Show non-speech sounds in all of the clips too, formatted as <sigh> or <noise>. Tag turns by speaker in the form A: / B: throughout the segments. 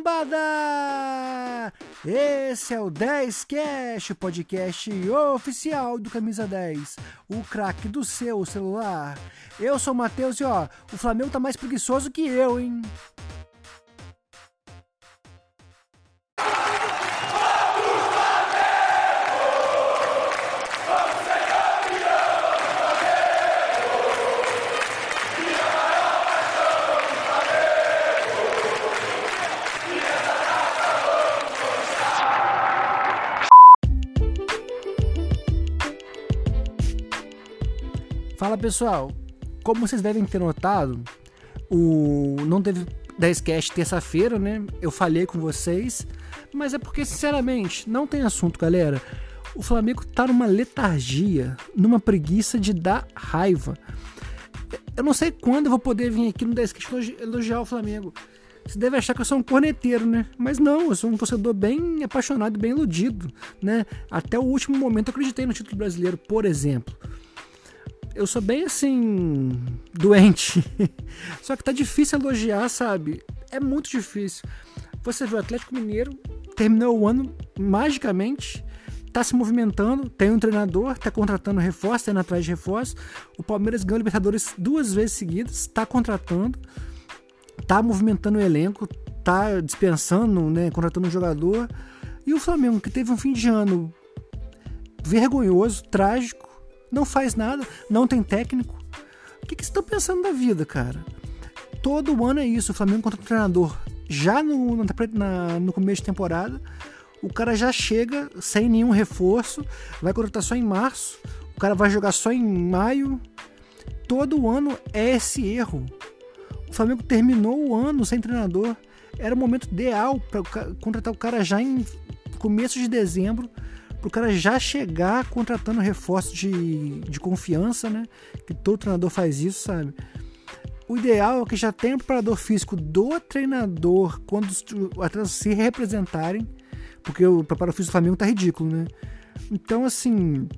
A: cambada! Esse é o 10 Cash, o podcast oficial do Camisa 10, o craque do seu celular. Eu sou o Matheus e ó, o Flamengo tá mais preguiçoso que eu, hein? Fala pessoal, como vocês devem ter notado, o não teve 10cast terça-feira, né? Eu falei com vocês, mas é porque sinceramente não tem assunto, galera. O Flamengo tá numa letargia, numa preguiça de dar raiva. Eu não sei quando eu vou poder vir aqui no 10cast elogiar o Flamengo. Você deve achar que eu sou um corneteiro, né? Mas não, eu sou um torcedor bem apaixonado, bem iludido, né? Até o último momento eu acreditei no título brasileiro, por exemplo eu sou bem assim. doente. <laughs> Só que tá difícil elogiar, sabe? É muito difícil. Você vê o Atlético Mineiro, terminou o ano magicamente, tá se movimentando, tem um treinador, tá contratando reforço, tá indo atrás de reforço. O Palmeiras ganhou Libertadores duas vezes seguidas, tá contratando, tá movimentando o elenco, tá dispensando, né, contratando um jogador. E o Flamengo, que teve um fim de ano vergonhoso, trágico, não faz nada, não tem técnico. O que, que você está pensando da vida, cara? Todo ano é isso, o Flamengo contra o treinador. Já no, na, no começo de temporada, o cara já chega sem nenhum reforço, vai contratar só em março, o cara vai jogar só em maio. Todo ano é esse erro. O Flamengo terminou o ano sem treinador. Era o momento ideal para contratar o cara já em começo de dezembro pro cara já chegar contratando reforço de, de confiança, né? Que todo treinador faz isso, sabe? O ideal é que já tenha o preparador físico do treinador quando os atletas se representarem, porque o preparo físico do Flamengo tá ridículo, né? Então, assim,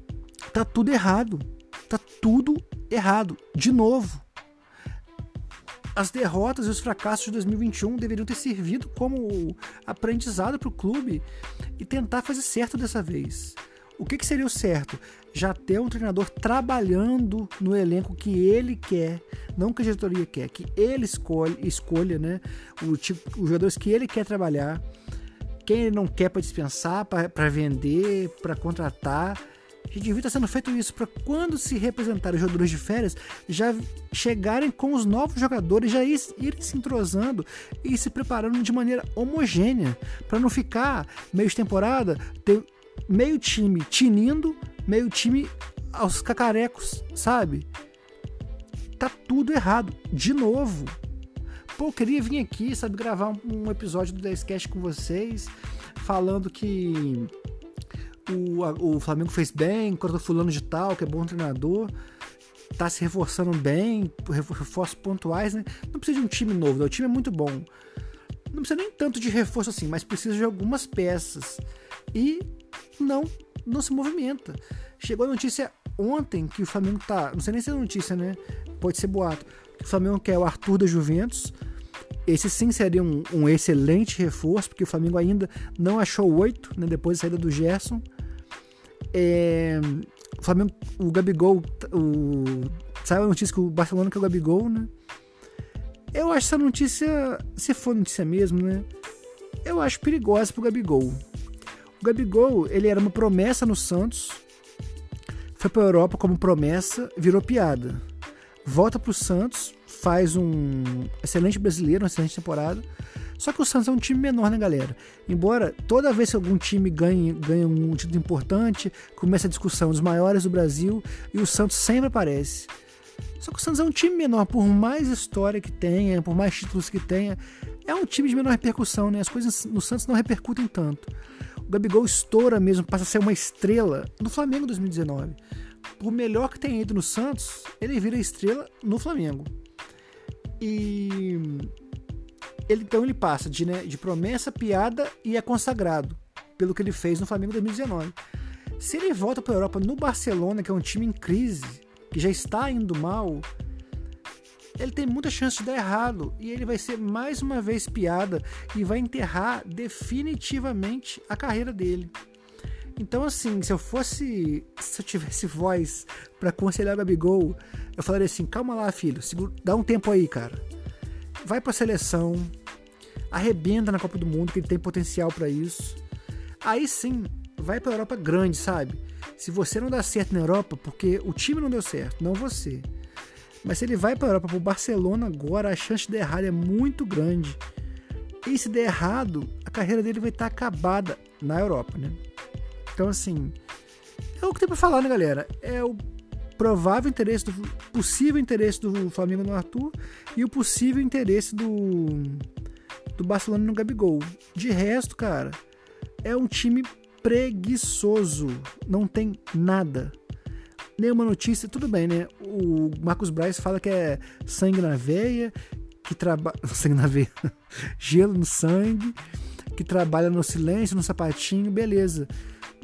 A: tá tudo errado. Tá tudo errado. De novo as derrotas e os fracassos de 2021 deveriam ter servido como aprendizado para o clube e tentar fazer certo dessa vez. O que, que, seria o certo? Já ter um treinador trabalhando no elenco que ele quer, não que a diretoria quer, que ele escolhe, escolha né, o tipo, os jogadores que ele quer trabalhar, quem ele não quer para dispensar, para vender, para contratar que devia estar sendo feito isso para quando se representarem os jogadores de férias já chegarem com os novos jogadores, já ir, irem se entrosando e se preparando de maneira homogênea, para não ficar meio de temporada, ter meio time tinindo, meio time aos cacarecos, sabe? Tá tudo errado, de novo. Pô, eu queria vir aqui, sabe, gravar um, episódio do 10cast com vocês, falando que o, o Flamengo fez bem, o fulano de tal, que é bom treinador, tá se reforçando bem, reforços pontuais, né? Não precisa de um time novo, né? o time é muito bom. Não precisa nem tanto de reforço assim, mas precisa de algumas peças. E não, não se movimenta. Chegou a notícia ontem que o Flamengo tá. Não sei nem se é notícia, né? Pode ser boato. Que o Flamengo quer o Arthur da Juventus. Esse sim seria um, um excelente reforço, porque o Flamengo ainda não achou oito, né, depois da saída do Gerson. É, o Flamengo, o Gabigol, o, saiu a notícia que o Barcelona quer o Gabigol, né? Eu acho essa notícia, se for notícia mesmo, né? Eu acho perigosa pro Gabigol. O Gabigol, ele era uma promessa no Santos, foi pra Europa como promessa, virou piada. Volta pro Santos, faz um excelente brasileiro, uma excelente temporada. Só que o Santos é um time menor, né, galera? Embora toda vez que algum time ganhe, ganhe um título importante, começa a discussão dos maiores do Brasil e o Santos sempre aparece. Só que o Santos é um time menor, por mais história que tenha, por mais títulos que tenha, é um time de menor repercussão, né? As coisas no Santos não repercutem tanto. O Gabigol estoura mesmo, passa a ser uma estrela no Flamengo 2019. Por melhor que tenha ido no Santos, ele vira estrela no Flamengo. E ele, então ele passa de, né, de promessa, piada e é consagrado pelo que ele fez no Flamengo 2019. Se ele volta para a Europa no Barcelona, que é um time em crise, que já está indo mal, ele tem muita chance de dar errado e ele vai ser mais uma vez piada e vai enterrar definitivamente a carreira dele. Então, assim, se eu fosse. Se eu tivesse voz para aconselhar o Gabigol, eu falaria assim: calma lá, filho, segura, dá um tempo aí, cara. Vai pra seleção, arrebenta na Copa do Mundo, que ele tem potencial para isso. Aí sim, vai pra Europa grande, sabe? Se você não dá certo na Europa, porque o time não deu certo, não você. Mas se ele vai para a Europa, para o Barcelona agora, a chance de errado é muito grande. E se der errado, a carreira dele vai estar acabada na Europa, né? Então, assim, é o que tem para falar, né, galera? É o provável interesse, do possível interesse do Flamengo no Arthur e o possível interesse do, do Barcelona no Gabigol. De resto, cara, é um time preguiçoso. Não tem nada nenhuma notícia, tudo bem, né? O Marcos Braz fala que é sangue na veia, que trabalha. <laughs> sangue na veia. <laughs> Gelo no sangue, que trabalha no silêncio, no sapatinho, beleza.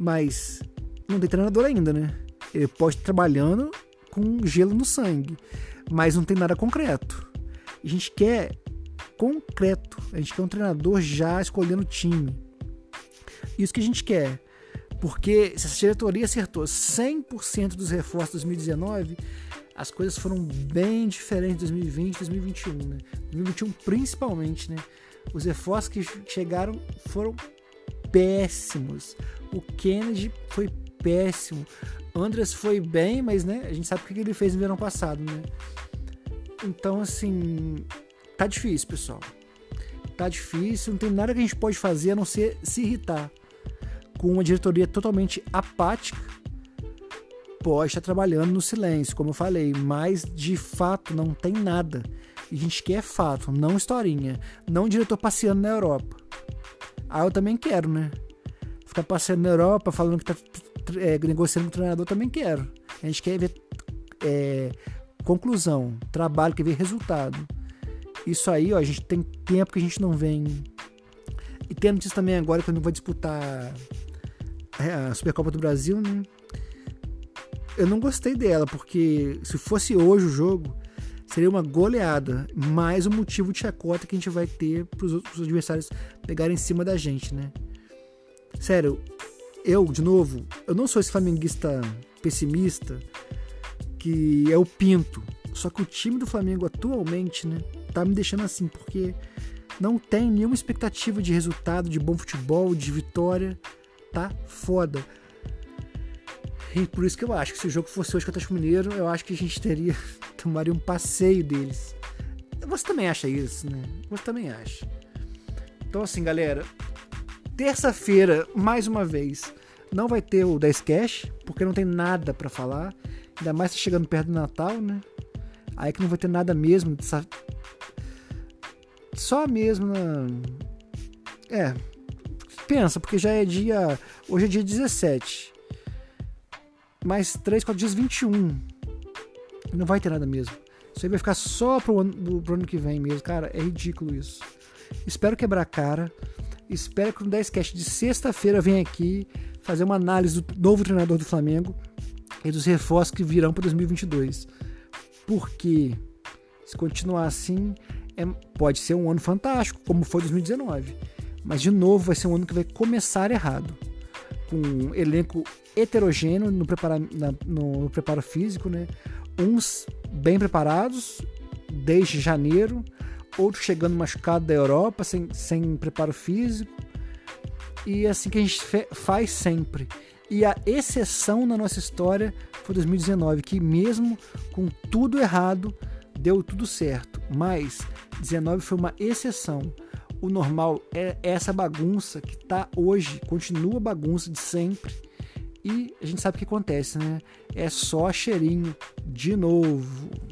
A: Mas não tem treinador ainda, né? Ele pode estar trabalhando com gelo no sangue, mas não tem nada concreto. A gente quer concreto. A gente quer um treinador já escolhendo o time. Isso que a gente quer. Porque se essa diretoria acertou 100% dos reforços de 2019, as coisas foram bem diferentes em 2020 e 2021, né? 2021 principalmente, né? Os reforços que chegaram foram péssimos. O Kennedy foi péssimo. Andres foi bem, mas né, a gente sabe o que ele fez no verão passado, né? Então, assim, tá difícil, pessoal. Tá difícil, não tem nada que a gente pode fazer a não ser se irritar com uma diretoria totalmente apática, pode estar trabalhando no silêncio, como eu falei, mas de fato não tem nada. A gente quer fato, não historinha, não diretor passeando na Europa. Ah, eu também quero, né? Ficar passeando na Europa falando que tá é, negociando com o treinador, também quero. A gente quer ver é, conclusão, trabalho, quer ver resultado. Isso aí, ó, a gente tem tempo que a gente não vem. E tem notícia também agora que eu não vou disputar é, a Supercopa do Brasil, né? Eu não gostei dela, porque se fosse hoje o jogo, seria uma goleada. Mais um motivo de chacota que a gente vai ter para os adversários pegarem em cima da gente, né? Sério, eu, de novo, eu não sou esse flamenguista pessimista que é o Pinto. Só que o time do Flamengo atualmente, né, tá me deixando assim, porque não tem nenhuma expectativa de resultado, de bom futebol, de vitória tá foda. E por isso que eu acho que se o jogo fosse hoje com o Atlético Mineiro, eu acho que a gente teria tomaria um passeio deles. Você também acha isso, né? Você também acha. Então assim, galera, terça-feira, mais uma vez, não vai ter o 10 Cash, porque não tem nada para falar. Ainda mais se chegando perto do Natal, né? Aí que não vai ter nada mesmo. Só mesmo na. É, Pensa, porque já é dia. Hoje é dia 17. Mais 3, 4 dias 21. Não vai ter nada mesmo. Isso aí vai ficar só pro ano, pro ano que vem mesmo. Cara, é ridículo isso. Espero quebrar a cara. Espero que no 10cast de sexta-feira venha aqui fazer uma análise do novo treinador do Flamengo e dos reforços que virão para 2022. Porque se continuar assim, é, pode ser um ano fantástico, como foi 2019. Mas de novo vai ser um ano que vai começar errado. Com um elenco heterogêneo no, prepara, na, no preparo físico, né? Uns bem preparados desde janeiro, outros chegando machucado da Europa, sem, sem preparo físico. E é assim que a gente faz sempre. E a exceção na nossa história foi 2019, que mesmo com tudo errado, deu tudo certo. Mas 19 foi uma exceção o normal é essa bagunça que tá hoje, continua bagunça de sempre. E a gente sabe o que acontece, né? É só cheirinho de novo.